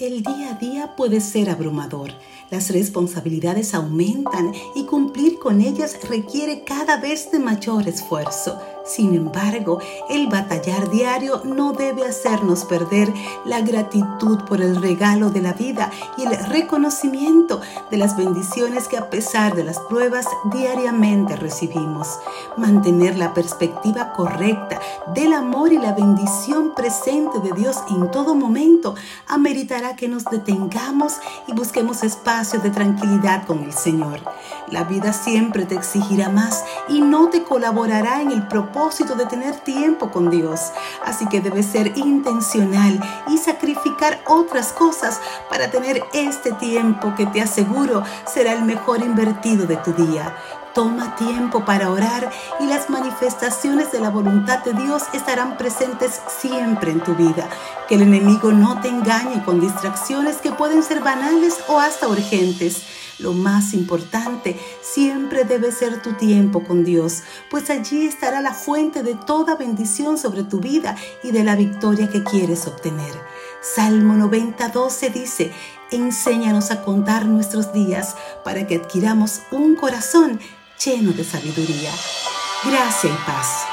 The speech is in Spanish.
El día a día puede ser abrumador. Las responsabilidades aumentan y cumplir con ellas requiere cada vez de mayor esfuerzo. Sin embargo, el batallar diario no debe hacernos perder la gratitud por el regalo de la vida y el reconocimiento de las bendiciones que a pesar de las pruebas diariamente recibimos. Mantener la perspectiva correcta del amor y la bendición presente de Dios en todo momento ameritará que nos detengamos y busquemos espacios de tranquilidad con el Señor. La vida siempre te exigirá más y no te colaborará en el propósito de tener tiempo con Dios. Así que debes ser intencional y sacrificar otras cosas para tener este tiempo que te aseguro será el mejor invertido de tu día. Toma tiempo para orar y las manifestaciones de la voluntad de Dios estarán presentes siempre en tu vida. Que el enemigo no te engañe con distracciones que pueden ser banales o hasta urgentes. Lo más importante siempre debe ser tu tiempo con Dios, pues allí estará la fuente de toda bendición sobre tu vida y de la victoria que quieres obtener. Salmo 90:12 dice, enséñanos a contar nuestros días para que adquiramos un corazón lleno de sabiduría. Gracia y paz.